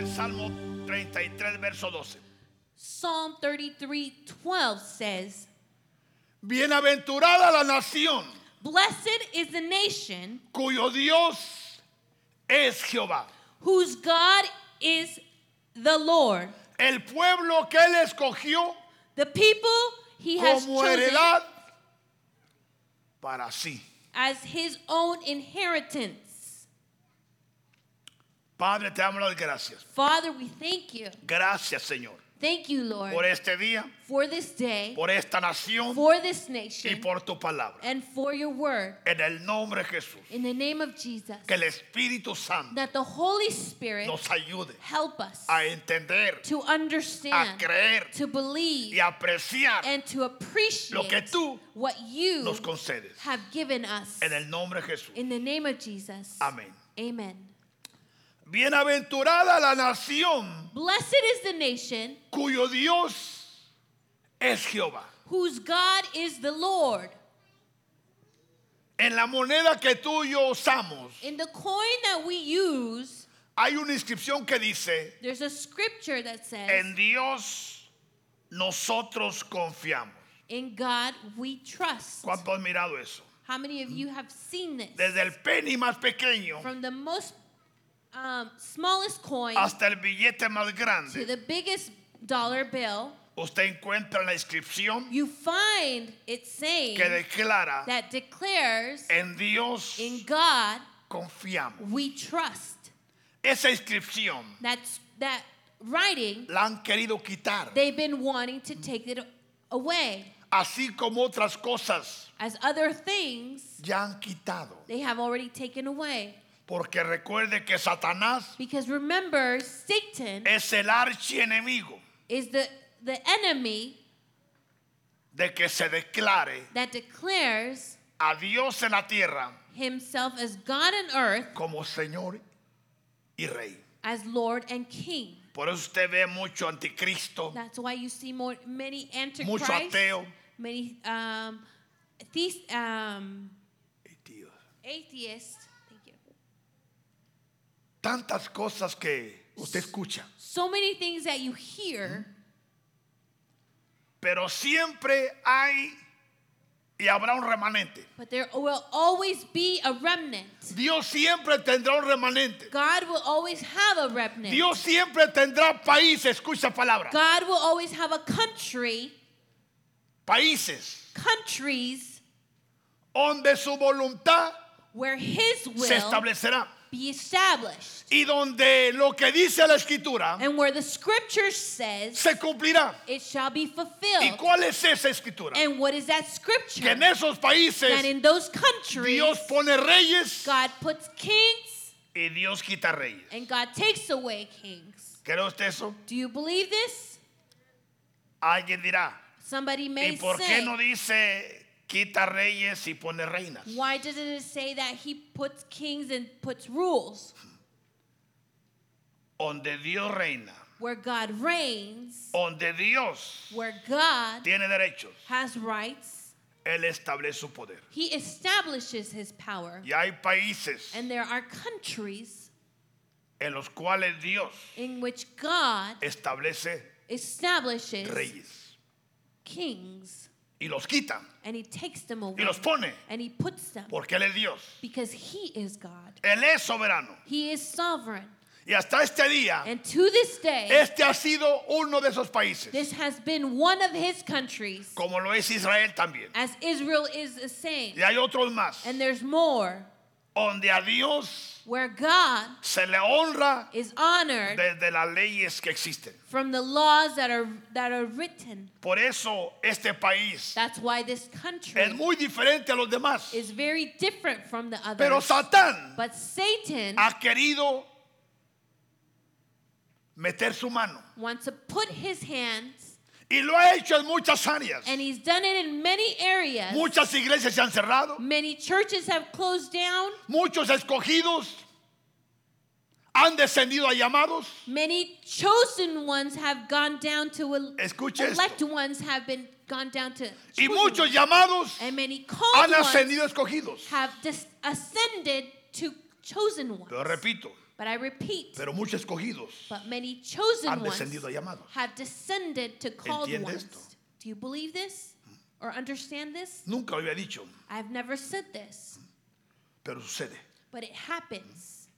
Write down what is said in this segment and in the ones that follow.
el Salmo 33, verso 12. Psalm 33 12 says, Bienaventurada la nación Blessed is the nation cuyo Dios es Jehová. whose God is the Lord. El pueblo que él escogió The people he has como chosen heredad para sí. as his own inheritance. Padre, te damos las gracias. Father, we thank you. Gracias, Señor, Thank you, Lord, por este día, for this day, por esta nación for this y nation, por tu palabra. and for your word. En el nombre de Jesús, In the name of Jesus, que el Espíritu Santo that the Holy Spirit nos ayude help us a entender, to a understand, creer to believe, y apreciar and to lo que appreciate tú what you nos concedes. have given us. En el nombre de Jesús. In the name of Jesus. Amén. Amen. Bienaventurada la nación Blessed is the nation cuyo Dios es Jehová. whose God is the Lord. En la moneda que tú y yo usamos, In the coin that we use, hay una inscripción que dice, there's a scripture that says, en Dios nosotros confiamos. In God we trust. ¿Cuánto han mirado eso? How many of you have seen this? Desde el penny más pequeño From the most um, smallest coin hasta el billete más to grande, the biggest dollar bill, usted encuentra la inscripción you find it saying que declara, that declares, en Dios In God confiamos. we trust. Esa inscripción That's that writing, la han querido quitar, they've been wanting to take it away. así como otras cosas As other things, ya han quitado. they have already taken away. Porque recuerde que Satanás Because remember, Satan es el archienemigo is the, the enemy de que se declare that declares a Dios en la tierra himself as God on earth, como Señor y Rey. as Lord and King. Por eso usted ve mucho anticristo, That's why you see more, many mucho antichrists, ateo. many um, theist, um, atheists. Tantas cosas que usted escucha. So many things that you hear, Pero siempre hay y habrá un remanente. but there will always be a remnant. Dios siempre tendrá un remanente. God will always have a remnant. Dios siempre tendrá países, escucha palabra, God will always have a country, países countries donde su voluntad where His se will establecerá be established, y donde lo que dice la escritura and where the Scripture says se cumplirá. it shall be ¿Y fulfilled. cuál es esa escritura? And what is that Que Scripture? en esos That países in those countries, Dios pone reyes God puts kings y Dios quita reyes. and God takes away kings. ¿Cree usted eso? Do you believe this? Alguien dirá, Somebody ¿y may por qué no dice quita reyes y pone reinas? why doesn't it say that He puts kings and puts rules? Donde Dios reina, Where God reigns, donde Dios where God tiene derechos, has rights, Él establece su poder. He establishes His power. Y hay países And there are countries en los cuales Dios in which God establece establishes reyes kings y los quita and He takes them y away los pone and He puts them porque Él es Dios. because He is God. Él es soberano. He is sovereign. Y hasta este día, And to this day, este ha sido uno de esos países, this has been one of His countries, como lo es Israel también. as Israel is the same. Y hay otros más, And there's more donde a Dios where God se le honra is honored desde las leyes que existen. from the laws that are that are written. Por eso este país That's why this country es muy diferente a los demás. is very different from the Pero others. Satán But Satan ha querido meter su mano wants to put his hands, y lo ha hecho en muchas áreas. and he's done it in many areas. Muchas iglesias se han cerrado, Many churches have closed down. muchos escogidos han descendido a llamados. Many chosen ones have gone down to el- Escuche esto. elect ones have been gone down to Y muchos ones. llamados and many han ones ascendido escogidos. have ascended to chosen ones. Pero repito, But I repeat, Pero muchos escogidos but many chosen han ones descendido a llamados. have descended to called ¿Entiende ones. esto? Do you believe this? Mm. Or understand this? Nunca lo había dicho, I've never said this, mm. pero sucede. but it happens.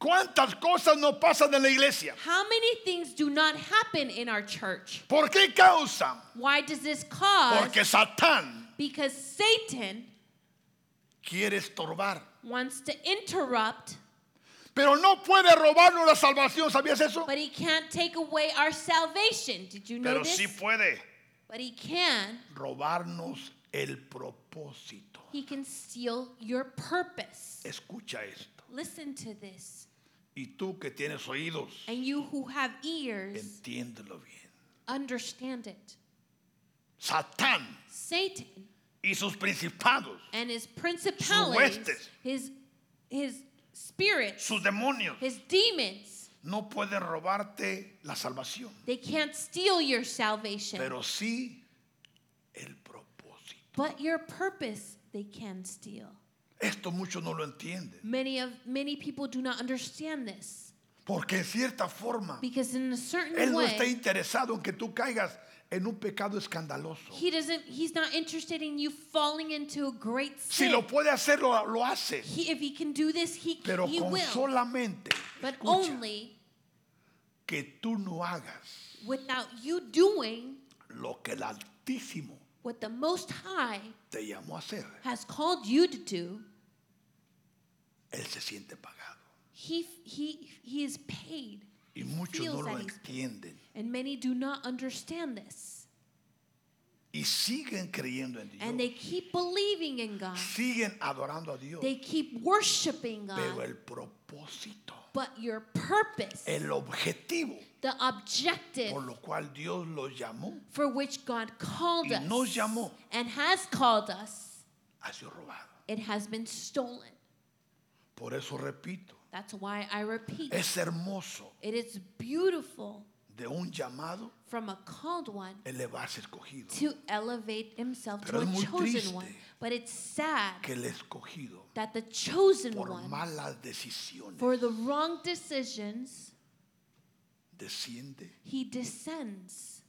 ¿Cuántas cosas no pasan en la iglesia? How many things do not happen in our church? ¿Por qué causa? Why does this cause? Porque Satán Because Satan quiere estorbar. wants to interrupt, Pero no puede robarnos la salvación, ¿sabías eso? but he can't take away our salvation. Did you know Pero this? sí puede But he can. robarnos el propósito. He can steal your purpose. Escucha esto. Listen to this. Y tú que tienes oídos, And you who have ears, entiéndelo bien. understand it. Satán Satan y sus principados, and his principalities, huestes. his his spirits, sus demonios, his demons, no pueden robarte la salvación, they can't steal your salvation. pero sí el propósito. But your purpose they can steal. Esto muchos no lo entienden, Many of many people do not understand this porque en cierta forma because in a certain Él no está way interesado en que tú caigas en un pecado escandaloso. he doesn't he's not interested in you falling into a great Si lo puede hacer, lo, lo hace. He, if he can do this, he, Pero he con will. solamente But escucha, only que tú no hagas without you doing lo que el Altísimo what the Most High te llamó a hacer. has called you to do, Él se siente pagado. He, he, he is paid. Y muchos no lo that he's paid. entienden. And many do not understand this. Y siguen creyendo en And they keep believing in God. Siguen adorando a Dios. They keep worshiping Pero God. el propósito, But your purpose, el objetivo the objective por lo cual Dios los llamó, for which God called Y us nos llamó. and has called us, ha sido robado. it has been stolen. Por eso repito, That's why I repeat. es hermoso It is beautiful de un llamado from a called one elevarse escogido. to elevate himself Pero to a chosen one. But it's sad Que el escogido, that the chosen por one, malas decisiones, for the wrong decisions, desciende he descends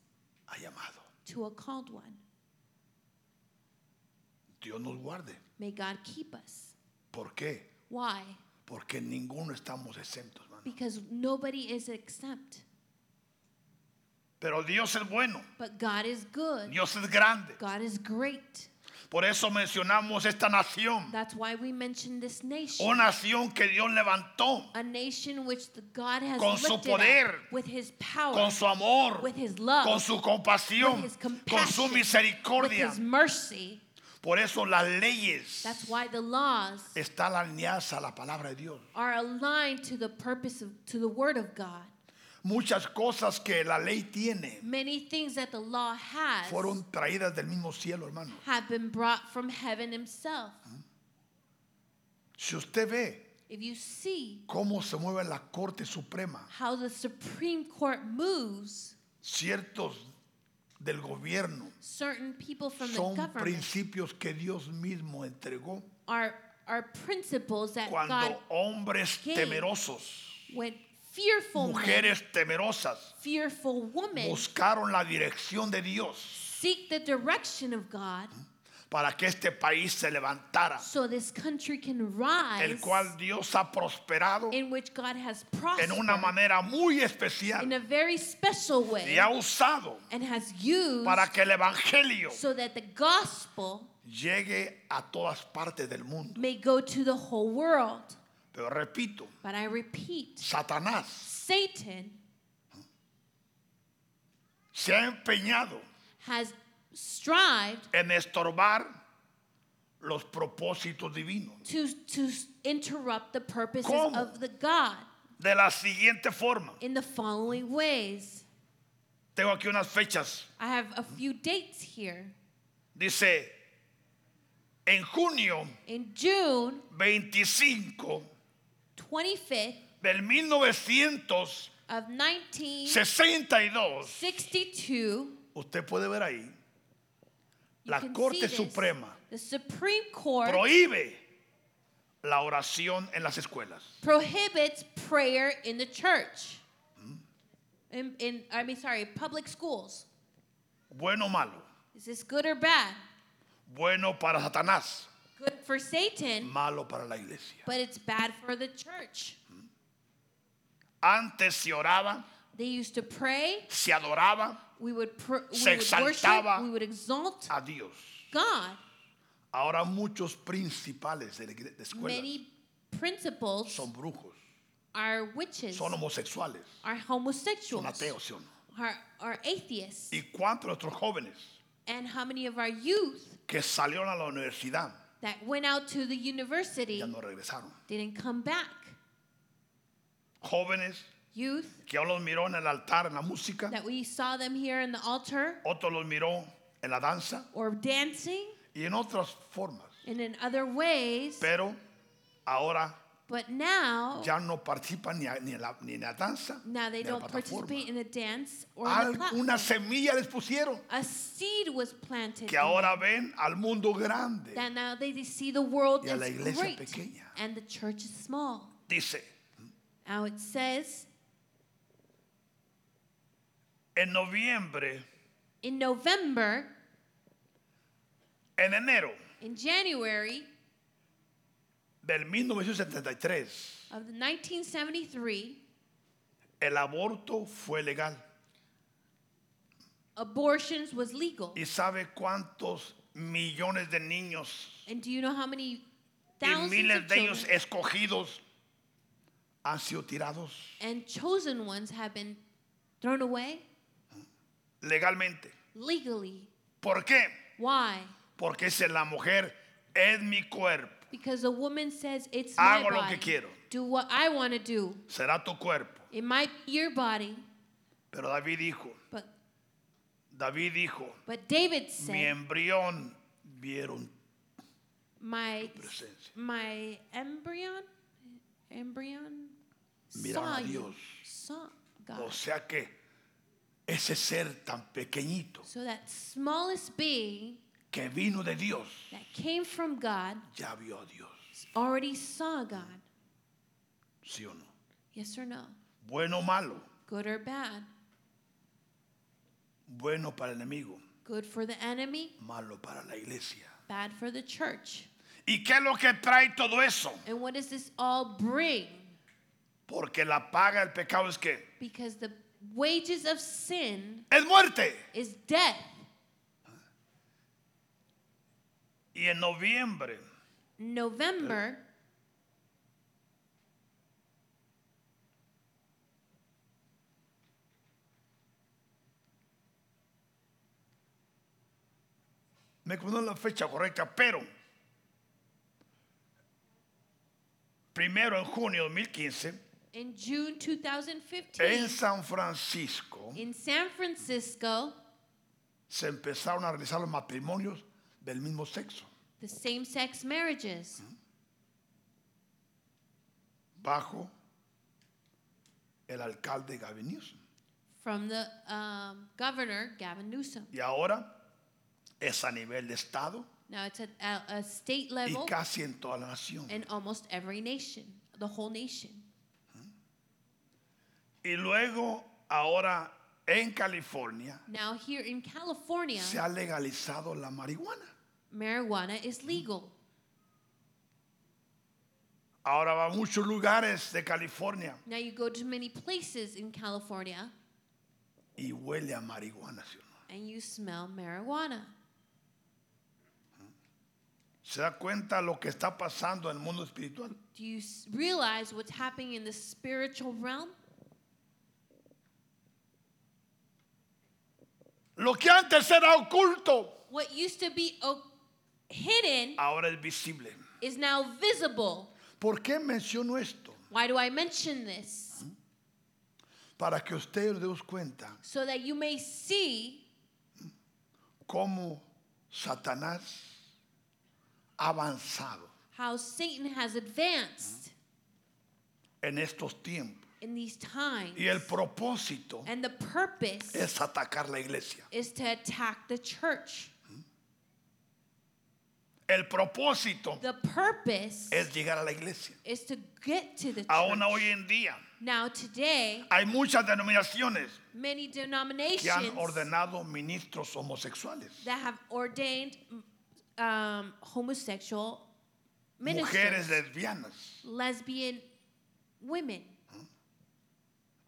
a llamado. to a called one. Dios nos guarde. May God keep us. ¿Por qué? Why? Porque ninguno estamos exentos, hermano. Because nobody is exempt. Pero Dios es bueno, But God is good. Dios es grande. God is great. Por eso mencionamos esta nación, That's why we mention this nation. una nación que Dios levantó A nation which the God has Con su poder, with his power, con su amor, with his love, con su compasión, with his con compassion, su with misericordia. his mercy. Por eso las leyes That's why the laws están alineadas a la palabra de Dios. are aligned to the purpose of to the word of God. Muchas cosas que la ley tiene Many things that the law has fueron traídas del mismo cielo, hermano. have been brought from heaven himself. Si usted ve If you see cómo se mueve la Corte Suprema, how the Supreme Court moves, ciertos del gobierno certain people from the son government principios que Dios mismo entregó are are principles that cuando God hombres gave. temerosos, when fearful men, mujeres temerosas fearful women buscaron la dirección de Dios seek the direction of God para que este país se levantara, so this country can rise el cual Dios ha prosperado in which God has en prospered una manera muy in especial a very special y way ha usado and has used para que el evangelio so that the gospel llegue a todas partes del mundo. may go to the whole world. Pero repito, But I repeat, Satanás Satan se ha empeñado has strived en estorbar los propósitos divinos. to, to interrupt the purposes ¿Cómo? of the God De la siguiente forma, in the following ways. tengo aquí unas fechas. I have a few dates here. Dice, en junio In June 25 25th del 1962, of 1962, usted puede ver ahí, la Corte Suprema the Supreme Court prohíbe la oración en las escuelas. prohibits prayer in the church. In, in I mean, sorry, public schools. Bueno o malo. Is this good or bad? Bueno para Satanás, Good for Satan, malo para la iglesia. but it's bad for the church. Antes se oraba, They used to pray. se adoraba We would, pr- we would worship. We would exalt a Dios. God. Ahora muchos principales de, la igre- de escuelas Many principals son brujos, are witches, son homosexuales, are son homosexuals, ateos, ¿sí o no? are, are atheists. ¿Y cuántos nuestros jóvenes And how many of our youth que salieron a la universidad that went out to the university ya no regresaron? didn't come back? Jóvenes Youth que los miró en el altar, en la música, that we saw them here in the altar otros los miró en la danza or dancing y en otras formas. and in other ways, Pero ahora but now, ya no participan ni, a- ni en, la, ni en la danza, now they ni en la don't plataforma. participate in the dance or in the platform. Alguna semilla les pusieron A seed was planted. que in ahora ven al mundo grande. that now they see the world Y a la as iglesia great pequeña. and the church is small. Dice, Now it says en noviembre, in November, en enero in January del 1973, of the 1973, el aborto fue legal. abortions was legal. ¿Y sabe cuántos millones de niños And do you know how many y thousands miles of de ellos escogidos han sido tirados and chosen ones have been thrown away legalmente? legally? ¿Por qué? Why? Porque es la mujer, es mi cuerpo, Because a woman says it's my Hago lo que body. quiero. Do what I want to do. será tu cuerpo. It might be your body, Pero David dijo, but David dijo, but David mi said, embrión vieron my my embryon embryon saw a you, Dios. saw God. O sea que ese ser tan pequeñito So that smallest being que vino de Dios that came from God ya vio a Dios. already saw God. ¿Sí o no? Yes or no? Bueno o malo, Good or bad? bueno para el enemigo, Good for the enemy, malo para la iglesia. bad for the church. ¿Y qué es lo que trae todo eso? And what does this all bring? Porque la paga del pecado es que Because the wages of sin es muerte. is death. Y en noviembre November, me acuerdo la fecha correcta, pero primero en junio de 2015 in June en 2015, San Francisco in San Francisco, se empezaron a realizar los matrimonios del mismo sexo the same sex marriages bajo el alcalde Gavin Newsom. from the um, governor, Gavin Newsom. Y ahora es a nivel de estado Now it's at a, a state y level casi en toda la nación. in almost every nation, the whole nation. Y luego ahora en California Now, here in California, se ha legalizado la marihuana. marijuana is legal. Ahora va a muchos lugares de California Now, you go to many places in California y huele a marihuana. ¿sí o no? and you smell marijuana. ¿Se da cuenta lo que está pasando en el mundo espiritual? Do you s- realize what's happening in the spiritual realm? Lo que antes era oculto, What used to be o- hidden ahora es visible. is now visible. ¿Por qué menciono esto? Why do I mention this? Para que ustedes den cuenta So that you may see cómo Satanás ha avanzado how Satan has advanced en estos tiempos. In these times. Y el propósito And the purpose es atacar la iglesia. is to attack the church. El propósito The purpose es llegar a la iglesia. is to get to the Aún church. hoy en día Now today, hay muchas denominaciones many que han denominations ordenado ministros homosexuales, that have ordained um, homosexual mujeres ministers, lesbianas. lesbian women.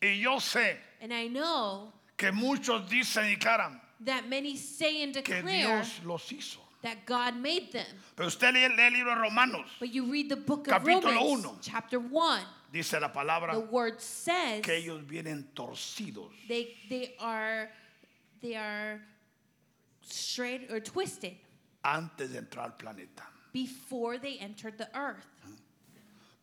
Y yo sé And I know que muchos dicen y declaran that many say and que declare Dios los hizo. that God made them. Pero usted lee, lee el libro de Romanos, But you read the book of Capítulo Romans, uno. chapter 1, dice la palabra the word says que ellos vienen torcidos. they, they are they are straight or twisted antes de entrar al planeta. before they entered the earth.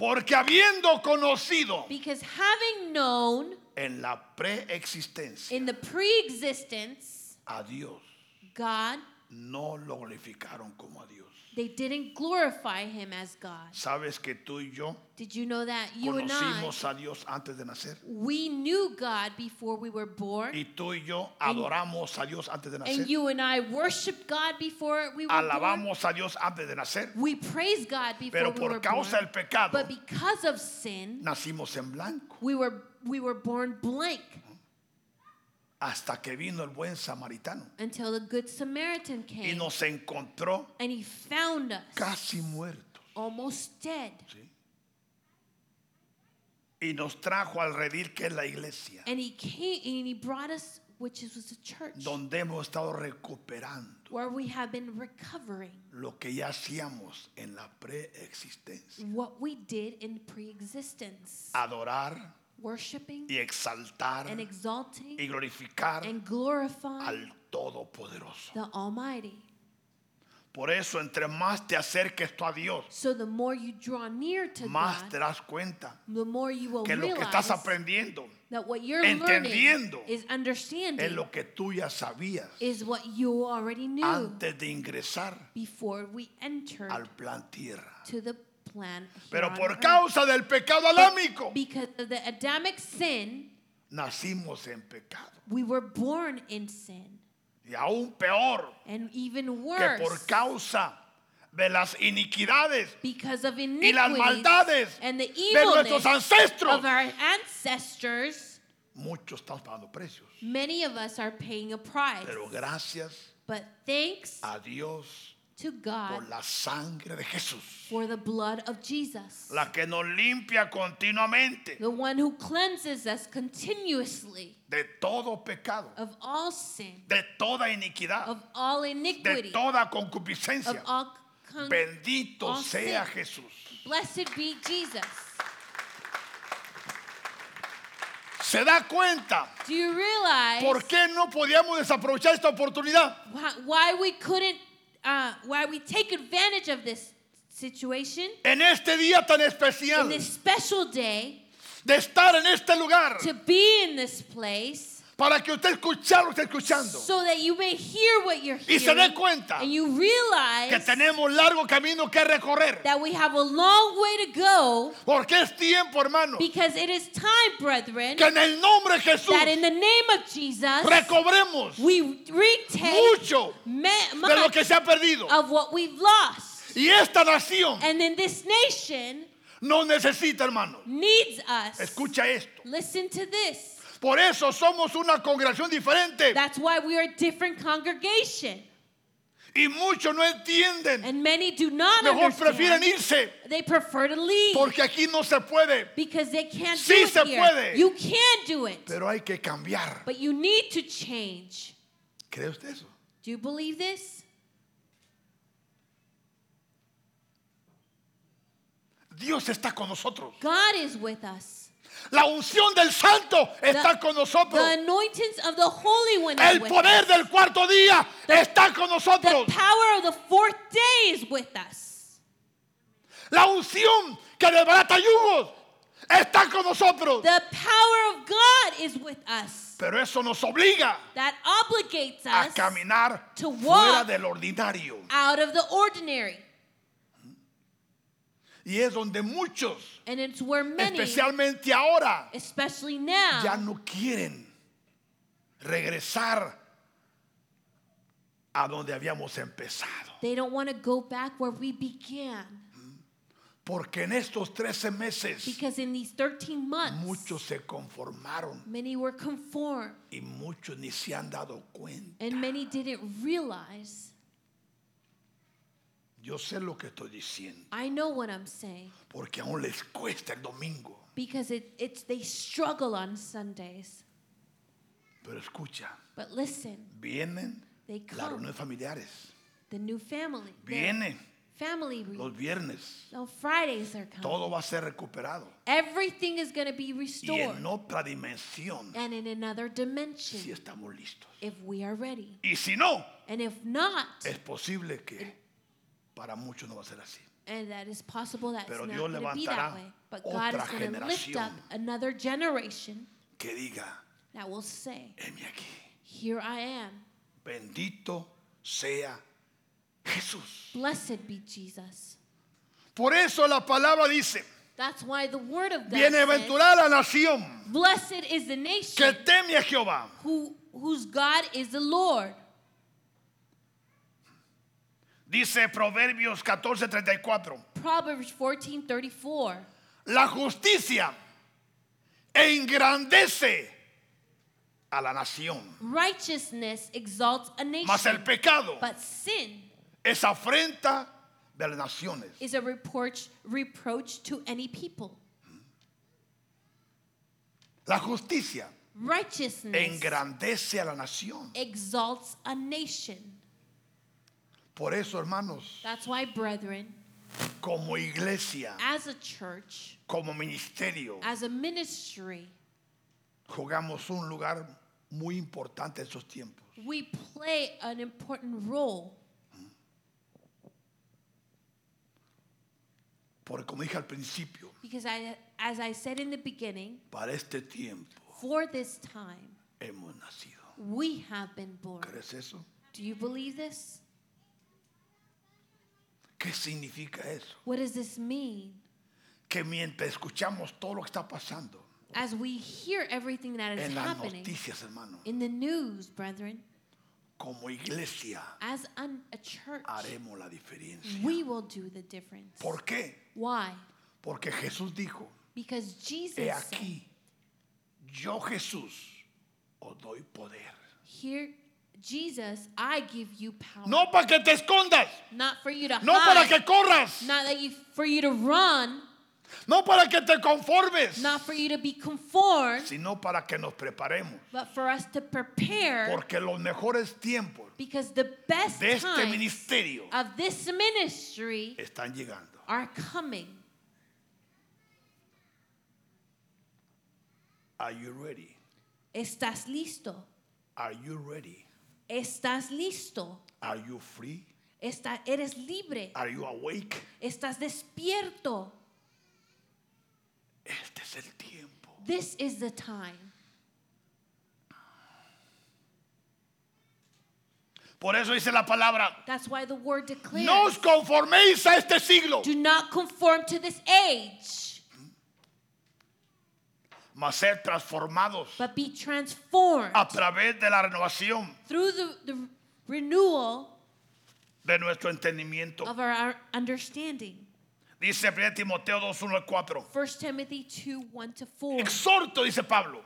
Porque habiendo conocido Because having known en la preexistencia in the pre-existence a Dios, God, no lo glorificaron como a Dios. They didn't glorify him as God. ¿Sabes que tú y yo Did you know that you and I conocimos a Dios antes de nacer? we knew God before we were born? Y tú y yo adoramos a Dios antes de nacer. And you and I worshiped God before we were born. Alabamos a Dios antes de nacer. We praise God before Pero we por were causa born. del pecado But because of sin, nacimos en blanco. we were we were born blank Hasta que vino el buen samaritano until the good Samaritan y came nos encontró and he found us casi muertos. almost dead. ¿sí? Y nos trajo al redil que es la iglesia, And he came and he brought us which is was a church donde hemos estado recuperando where we have been recovering lo que ya hacíamos en la preexistencia. what we did in pre-existence. Adorar Worshiping y exaltar and exalting y glorificar and glorifying al Todopoderoso. the Almighty. Por eso, entre más te acerques tú a Dios, So the more you draw near to más te das cuenta the more you will que lo que estás aprendiendo that what you're entendiendo learning is es understanding lo que tú ya sabías is what you already knew antes de ingresar before we entered al plan tierra. to the plan here Pero on por earth. causa del pecado adámico, because of the Adamic sin, nacimos en pecado. we were born in sin. Y aún peor, And even que worse, por causa de las iniquidades because of y las iniquities maldades and the de nuestros evilness ancestros, of our ancestors, muchos estamos pagando precios. many of us are paying a price. Pero gracias But thanks a Dios to por God la sangre de Jesús, for the blood of Jesus, la que nos limpia continuamente the one who cleanses us continuously de todo pecado, of all sin, de toda iniquidad, of all de iniquity, toda of concupiscencia. all con- Bendito all sea sin. Jesús. Blessed be Jesus. ¿Se da cuenta Do you realize por qué no podíamos desaprovechar esta oportunidad? why, why we couldn't, uh, why we take advantage of this situation En este día tan in this special day de estar en este lugar. to be in this place para que usted escuchara lo que está escuchando. so that you may hear what you're Y se dé hearing cuenta and you que realize tenemos largo camino que recorrer. that we have a long way to go Porque es tiempo, hermano, because it is time, brethren, que en el nombre de Jesús that in the name of Jesus recobremos we retake mucho ma- de lo que se ha perdido. of what we've lost. Y esta nación And then this nation nos necesita, hermano. needs us. Escucha esto. Listen to this. Por eso somos una congregación diferente. That's why we are a different congregation. Y muchos no entienden. And many do not Mejor prefieren understand. irse. They prefer to leave Porque aquí no se puede. because they can't Sí do it se here. puede. You can do it, Pero hay que cambiar. but you need to change. ¿Cree usted eso? Do you believe this? Dios está con nosotros. God is with us. La unción del santo está con nosotros. The anointings of the Holy One El poder del cuarto día está con The nosotros. power of the fourth day is with us. La unción que desbarata yugos está con nosotros. The power of God is with us. Pero eso nos obliga That obligates a us caminar to fuera walk del ordinario. out of the ordinary. Y es donde muchos, And it's where many, especialmente ahora, especially now, ya no quieren regresar a donde habíamos empezado. They don't want to go back where we began. Porque en estos 13 meses Because in these 13 months, muchos se conformaron many were conformed y muchos ni se han dado cuenta. and many didn't realize. Yo sé lo que estoy diciendo, I know what I'm saying porque aún les cuesta el domingo. because it, it's they struggle on Sundays. Pero escucha, But listen, vienen they las come. reuniones familiares, The new family. the vienen family los viernes, No, Fridays are coming. todo va a ser recuperado. Everything is going to be Y restored. en otra dimensión, And in another dimension, si estamos listos. if we are ready. Y si no, And if not, es posible que para muchos no va a ser así. and that is possible, that's Pero not Dios going to be levantará that way. But God is otra going to lift up generación. another generation Que diga, that will say, aquí, Here I am. bendito sea Jesús. Blessed be Jesus. Por eso la palabra dice, That's why the word of God bienaventurada la nación Blessed is the que nation teme a Jehová. who, whose God is the Lord. Dice Proverbios 14:34. Proverbs 14:34. La justicia engrandece a la nación, Righteousness exalts a mas el nation, pecado but sin es afrenta de las naciones. is a reproach, reproach to any people. La justicia Righteousness engrandece a la nación. exalts a nation. Por eso, hermanos, That's why, brethren, como iglesia, as a church, como ministerio, as a ministry, jugamos un lugar muy importante en esos tiempos. we play an important role. Porque como dije al principio, Because I, as I said in the beginning, para este tiempo for this time, hemos nacido. we have been born. ¿Crees eso? Do you believe this? ¿Qué significa eso? What does this mean? Que mientras escuchamos todo lo que está pasando As we hear everything that is en las happening noticias, hermano, in the news, brethren, como iglesia as an, a church, haremos la diferencia. we will do the difference. ¿Por qué? Why? Porque Jesús dijo, Because Jesus he said, aquí, yo Jesús os doy poder. here, Jesus, I give you power. No para que te escondas, Not for you to no para que corras, not that you, for you to run, no para que te conformes, not for you to be conformed, sino para que nos preparemos. but for us to prepare Porque los mejores tiempos because the best de este times ministerio of this ministry están llegando. are coming. Are you ready? ¿Estás listo? Are you ready? ¿Estás listo? Are you free? Está, eres libre. Are you awake? Estás despierto. Este es el tiempo. This is the time. Por eso dice la palabra, That's why the word declares, no os conforméis a este siglo, do not conform to this age, mas ser transformados but be transformed a través de la renovación through the, the renewal de nuestro entendimiento. of our understanding. Dice 1 Timoteo 2, 1 al 4. 1 Timothy 2 1 to 4. Exhorto, dice Pablo,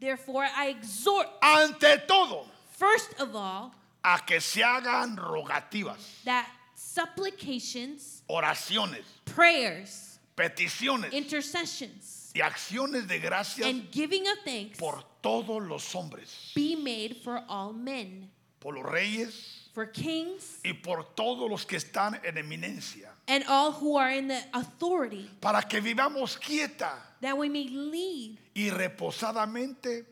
Therefore, I exhort, ante todo, first of all, a que se hagan rogativas, that supplications, oraciones, prayers, peticiones intercessions, y acciones de gracias and giving of thanks por todos los hombres, be made for all men, por los reyes for kings, y por todos los que están en eminencia, and all who are in the authority, para que vivamos quieta that we may lead y reposadamente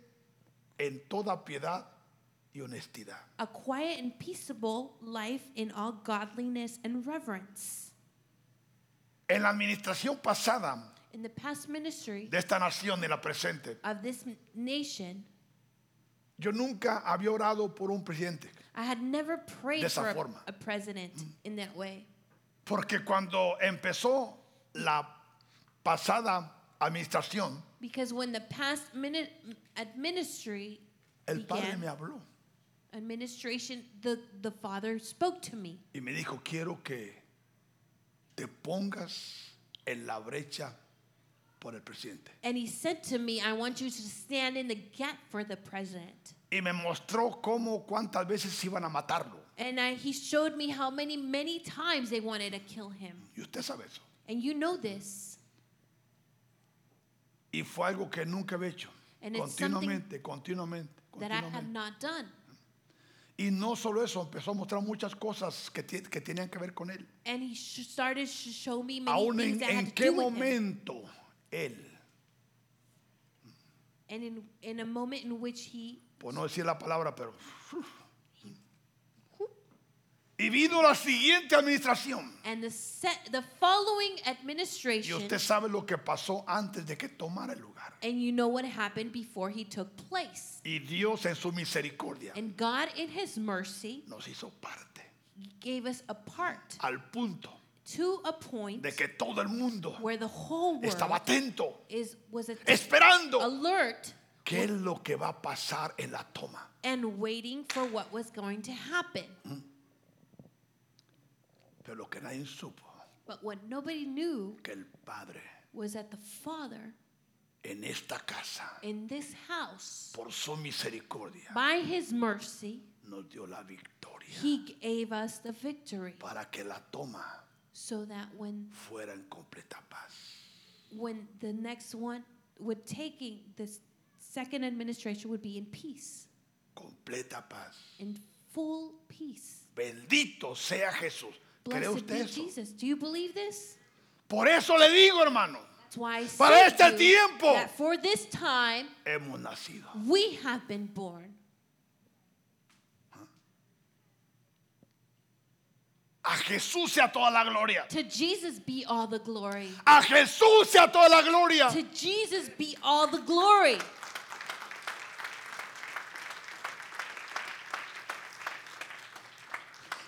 en toda piedad y honestidad. a quiet and peaceable life in all godliness and reverence. En la administración pasada In the past ministry de esta nación, en la presente, of this nation, yo nunca había orado por un presidente, I had never prayed De esa for a, forma. a president in that way. porque cuando empezó la pasada administración, Because when the past minute administry el Padre began, me habló administration, the, the Father spoke to me. y me dijo, quiero que te pongas en la brecha por el presidente. And he said to me, I want you to stand in the gap for the president. Y me mostró cómo, cuántas veces iban a matarlo. And I, he showed me how many, many times they wanted to kill him. Y usted sabe eso. And you know this. Y fue algo que nunca había hecho. And it's something Continuamente, continuamente, That I have continuamente. not done. Y no solo eso, empezó a mostrar muchas cosas que, que tenían que ver con él. And he started to show me many Aún things en, that en had to qué do with him. Él, And in, in a moment in which he por no decir la palabra, pero... Y vino la siguiente administración. and the set, the following Y administration usted sabe lo que pasó antes de que tomara el lugar. and you know what happened before he took place. Y Dios en su misericordia And God in his mercy nos hizo parte gave us a part al punto to a point de que todo el mundo where the whole estaba world atento, is was at- esperando alert qué es lo que va a pasar en la toma. and waiting for what was going to happen. Pero lo que nadie supo, But what nobody knew que el Padre was that the Father en esta casa, in this house, por su misericordia, by his mercy, nos dio la victoria he gave us the victory para que la toma so that when fuera en completa paz. when the next one would taking this second administration would be in peace Completa paz. in full peace Bendito sea Jesús. ¿Cree blessed usted be eso? jesus do you believe this Por eso le digo, hermano, that's why I Para este tiempo. that for this time hemos nacido. we have been born A Jesús sea toda la gloria. to jesus be all the glory A Jesús sea toda la gloria. to jesus be all the glory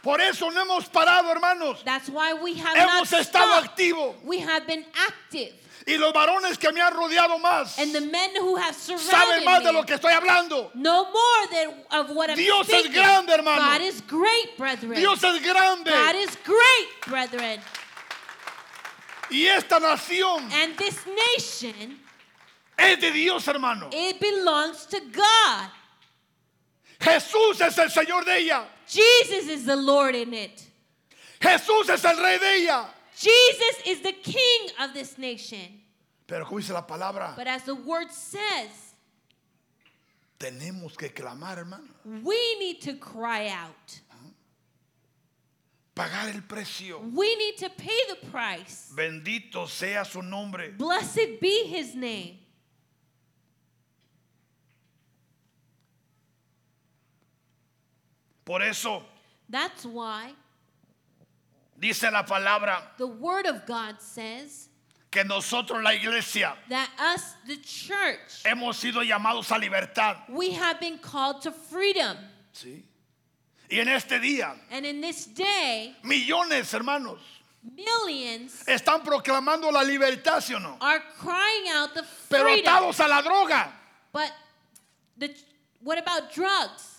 Por eso no hemos parado, hermanos. that's why we have Hemos not estado stopped. we have been active Y los varones que me han rodeado más and the men who have saben surrounded más de lo que estoy hablando. No more than of what I'm Dios es speaking. grande, hermano. God is great, brethren. Dios es grande. God is great, brethren. Y esta nación And this nation, es de Dios, hermano. it belongs to God. Jesús es el Señor de ella. Jesus is the Lord in it. Jesús es el Rey de ella. Jesus is the king of this nation. Pero como dice la palabra, But as the word says, tenemos que clamar, hermano. we need to cry out. Pagar el precio. We need to pay the price. Bendito sea su nombre. Blessed be his name. Por eso That's why dice la palabra the word of God says que nosotros, la iglesia, that us, the church, hemos sido llamados a libertad. we have been called to freedom. ¿Sí? Y en este día, And in this day, millones, hermanos, millions están proclamando la libertad, ¿sí o no? are crying out the Pero freedom. atados a la droga, But the, what about drugs?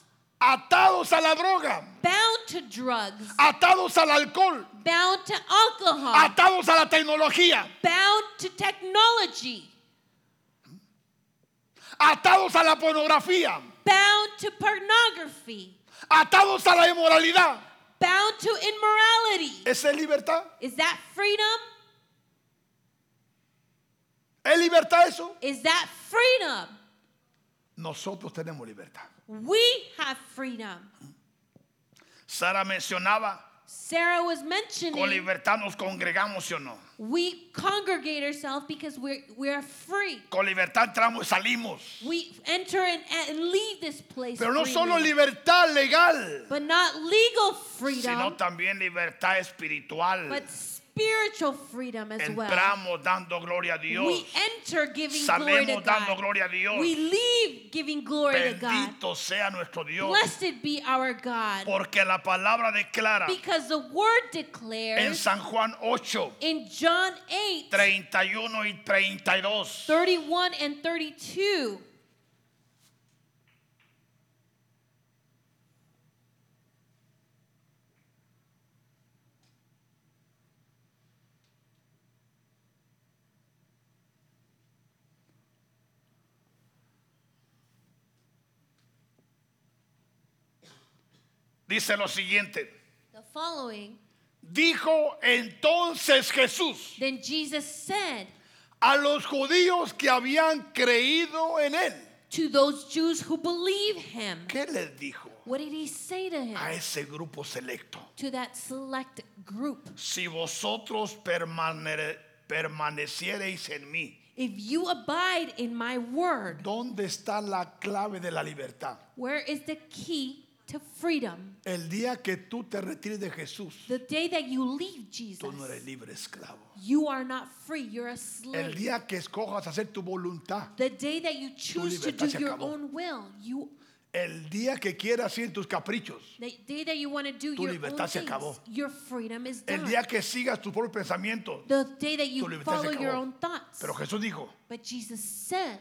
Atados a la droga, Bound to drugs, atados al alcohol, bound to alcohol, atados a la tecnología, bound to technology, atados a la pornografía, bound to pornography, atados a la inmoralidad. bound to immorality. ¿Esa es libertad? Is that freedom? ¿Es libertad eso? Is that freedom? Nosotros tenemos libertad. We have freedom. Sara mencionaba, Sarah was con mentioning libertad nos congregamos, ¿sí o no? we congregate ourselves because we're, we're free. Con libertad entramos y salimos. We enter and, and leave this place. Pero no solo libertad legal, but not legal freedom, sino también libertad espiritual. but spiritual freedom as well. Entramos dando gloria a Dios. We enter giving glory to dando God. gloria a Dios. We leave giving glory to God. Bendito sea nuestro Dios. Blessed be our God. Porque la palabra declara Because the word en declares San Juan 8, in John 8 31 y 32. 31 and 32 Dice lo siguiente. The following, Dijo entonces Jesús then Jesus said a los judíos que habían creído en él. to those Jews who believe him, ¿Qué les dijo what did he say to him? a ese grupo selecto? To that select group. Si vosotros permane- permaneciereis en mí, If you abide in my word, ¿dónde está la clave de la libertad? where is the key to freedom? El día que tú te retires de Jesús, The day that you leave Jesus, tú no eres libre esclavo. you are not free, you're a El slave. día que escojas hacer tu voluntad, The day that you choose to libertad do se your acabó. own will, you el día que quieras ir tus caprichos, the day that you want to do Tu your libertad own se things, acabó. your freedom is el done. día que sigas tus propios pensamientos. the day that you tu libertad se follow your acabó. own thoughts. Pero Jesús dijo, but Jesus said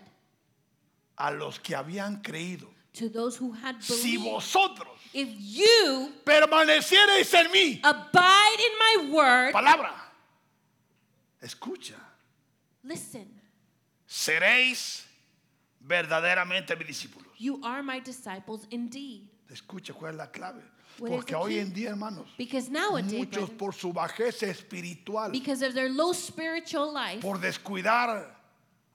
a los que habían creído, to those who had si believed, vosotros if you permaneciereis en mí, abide in my word, palabra, escucha, listen, seréis verdaderamente mis discípulos. you are my disciples indeed. Escucha cuál es la clave. What Porque hoy en día, hermanos, Because nowadays, muchos por su bajeza espiritual, because of their low spiritual life, por descuidar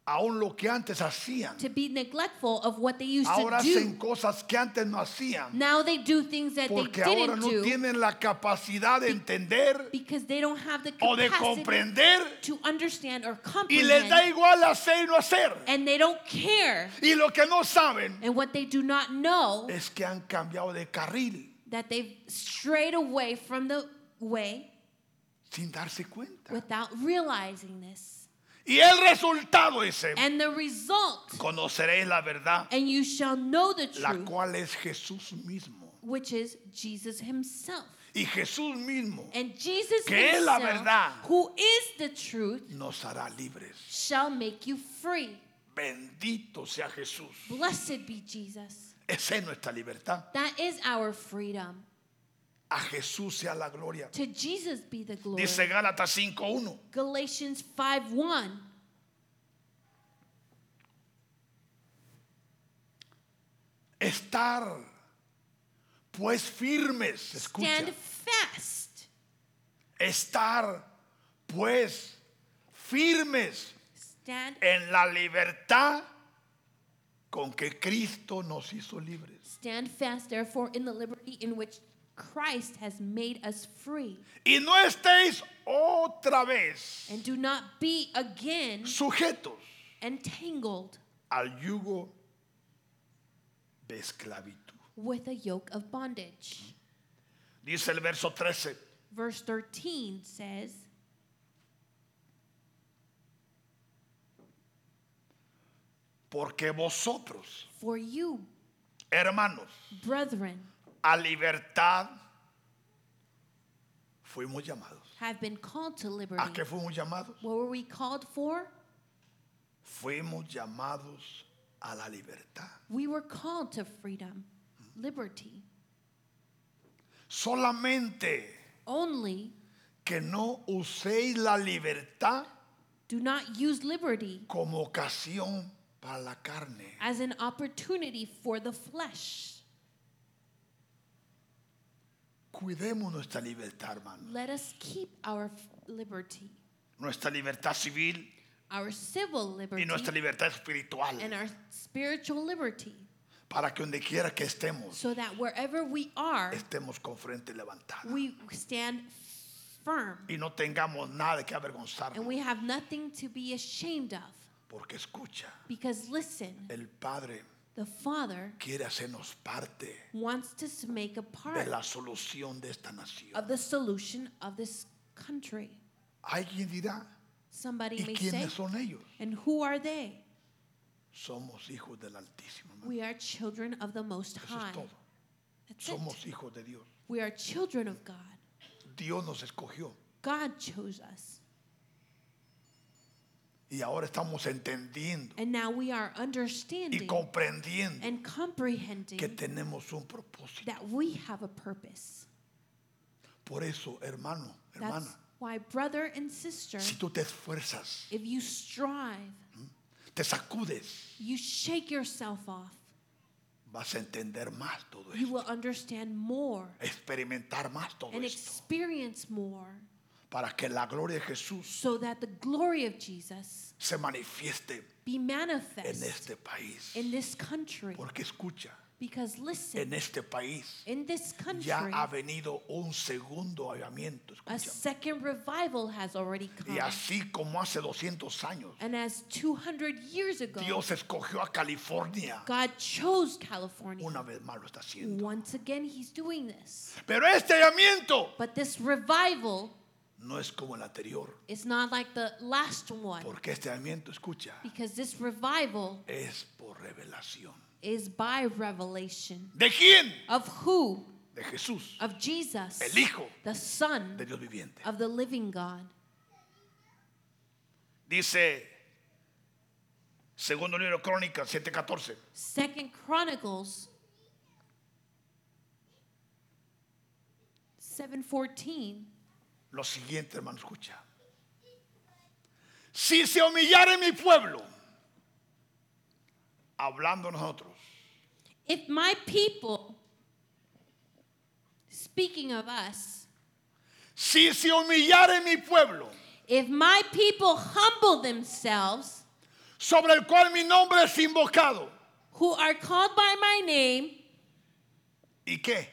aún lo que antes hacían, to be neglectful of what they used ahora to hacen do, cosas que antes no hacían. now they do things that they Porque ahora didn't no do tienen la capacidad de entender because they don't have the o de capacity comprender to understand or y les da comprehend, igual hacer y no hacer. and they don't care. Y lo que no saben And what they do not know es que han cambiado de carril that they've strayed away from the way sin darse cuenta. without realizing this. Y el resultado dice, And the result, conoceréis la verdad, and you shall know the la truth, cual es Jesús mismo. which is Jesus himself. Y Jesús mismo And Jesus Que es la himself, verdad. who is the truth, nos hará libres. shall make you free. Bendito sea Jesús. Blessed be Jesus. Esa es nuestra libertad. That is our freedom. A Jesús sea la gloria. To Jesus be the glory. Dice Gálatas 5.1. Galatians 5 1. Estar pues firmes. Stand fast. Estar pues firmes Stand en la libertad con que Cristo nos hizo libres. Stand fast, therefore, in the liberty in which Christ has made us free. Y no estéis otra vez And do not be again sujetos entangled al yugo de esclavitud. with a yoke of bondage. Dice el verso 13. Verse 13 says, Porque vosotros, For you, hermanos, brethren, a libertad fuimos llamados. have been called to liberty. ¿A qué fuimos llamados? What were we called for? Fuimos llamados a la libertad. We were called to freedom, liberty. Solamente Only que no uséis la libertad do not use liberty como ocasión para la carne. as an opportunity for the flesh. Cuidemos nuestra libertad, hermano. Let us keep our liberty, Nuestra libertad civil our civil y liberty, nuestra libertad espiritual. and our spiritual liberty, Para que donde quiera que estemos, so that wherever we are, estemos con frente levantada. we stand firm Y no tengamos nada que avergonzarnos. and we have nothing to be ashamed of. Porque escucha, Because listen, el Padre the Father quiere hacernos parte wants to make a de part la solución de esta nación. of the solution of this country. Alguien dirá, Somebody ¿y may say, son ellos? and who are they? Somos hijos del Altísimo. We are children of the Most Eso es High. todo. That's it. Hijos de Dios. We are children of God. Dios nos escogió. God chose us. Y ahora estamos entendiendo And now we are y understanding comprendiendo and comprehending que tenemos un propósito. that we have a purpose. Por eso, hermano, That's hermana, why, brother and sister, si tú te esfuerzas, if you strive, te sacudes, you shake yourself off, vas a entender más todo you will esto, understand more experimentar más todo and esto, experience more para que la gloria de Jesús so that the glory of Jesus se manifieste be en manifest este país. in this country. Porque escucha, Because listen, en este país in this country, ya ha venido un segundo avivamiento. a second revival has already come. Y así como hace 200 años, And as 200 years ago, Dios escogió a California, God chose California. una vez más lo está haciendo. Once again, He's doing this. Pero este avivamiento But this revival no es como el anterior, is not like the last one. porque este avivamiento, escucha, Because this revival es por revelación. is by revelation. ¿De quién? Of who? De Jesús, Of Jesus, el Hijo the Son de Dios viviente. of the living God. Dice, segundo libro de Crónicas 7:14. Second Chronicles 7:14 Lo siguiente, hermano, escucha. Si se humillare mi pueblo, hablando nosotros, If my people speaking of us si se humillare mi pueblo, if my people humble themselves sobre el cual mi nombre es invocado, who are called by my name ¿y qué?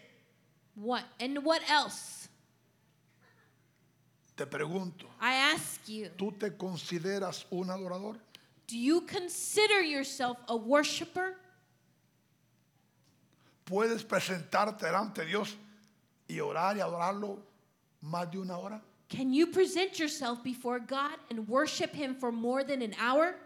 what and what else Te pregunto, I ask you ¿tú te consideras un adorador? do you consider yourself a worshiper ¿Puedes presentarte delante de Dios y orar y adorarlo más de una hora? can you present yourself before God and worship him for more than an hour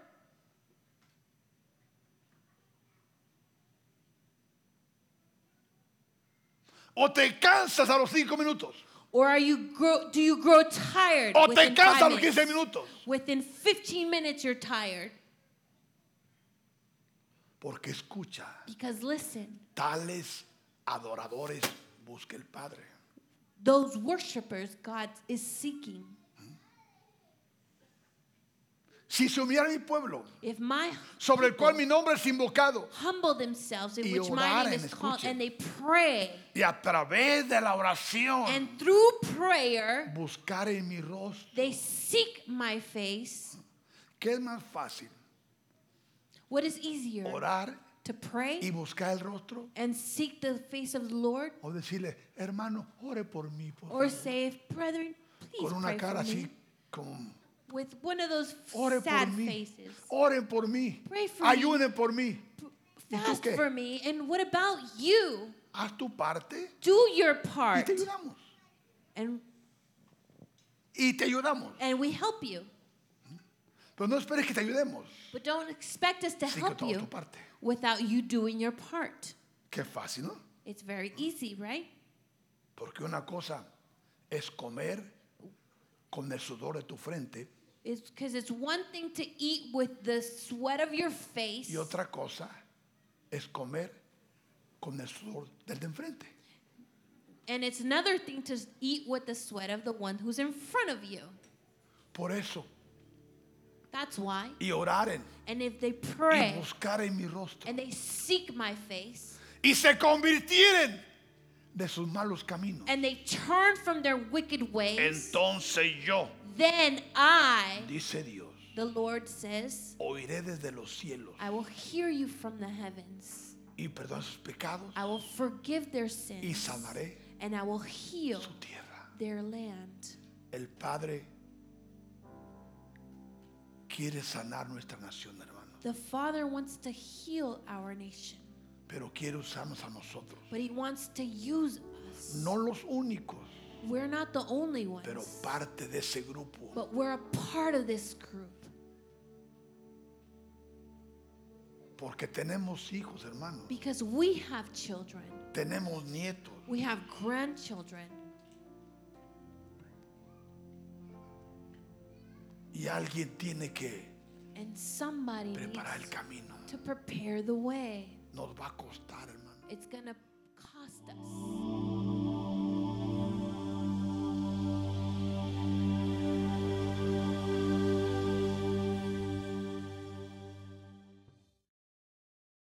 ¿O te cansas a los cinco minutos? Or are you grow, do you grow tired ¿O te within, cansas los 15 minutes? minutos? within 15 minutes you're tired Porque escucha, because listen tales adoradores busca el Padre. those worshipers God is seeking. Si se humillara mi pueblo, If my sobre el cual mi nombre es invocado, humble themselves in y which my name oraren, escuchen. and they pray y a través de la oración and through prayer buscar en mi rostro, they seek my face, ¿qué es más fácil? what is easier ¿Orar to y pray buscar el rostro? and seek the face of the Lord ¿O decirle, hermano, ore por mí, por or favor"? say, brethren, please Con una pray cara for así me como, with one of those ore por sad mí, faces. oren por mí, Pray for me. ayunen por mí. ¿Y Fast for me. And what about you? Haz tu parte Do your y part te ayudamos. and Y te ayudamos. and we help you. Pero no esperes que te ayudemos. But don't expect us to Sí help you without you doing your part. Qué fácil, ¿no? It's very easy, right? Porque una cosa es comer con el sudor de tu frente It's because it's one thing to eat with the sweat of your face, y otra cosa es comer con el sudor del de enfrente. and it's another thing to eat with the sweat of the one who's in front of you. Por eso, That's why. y oraren And if they y pray buscar en mi rostro and they seek my face y se convirtieren de sus malos caminos, and they turn from their wicked ways, entonces yo, then I, dice Dios, the Lord says, oiré desde los cielos I will hear you from the heavens. y perdonar sus pecados I will forgive their y sins sanaré and I will heal su tierra. their land. El Padre quiere sanar nuestra nación, hermano, The Father wants to heal our nation, pero quiere usarnos a nosotros. but He wants to use us. No los únicos, We're not the only pero ones, parte de ese grupo. but we're a part of this group Porque tenemos hijos, hermano. because we have children, Tenemos nietos. we have grandchildren, Y alguien tiene que and somebody preparar el needs camino. to prepare the way. Nos va a costar, hermano. It's gonna cost us.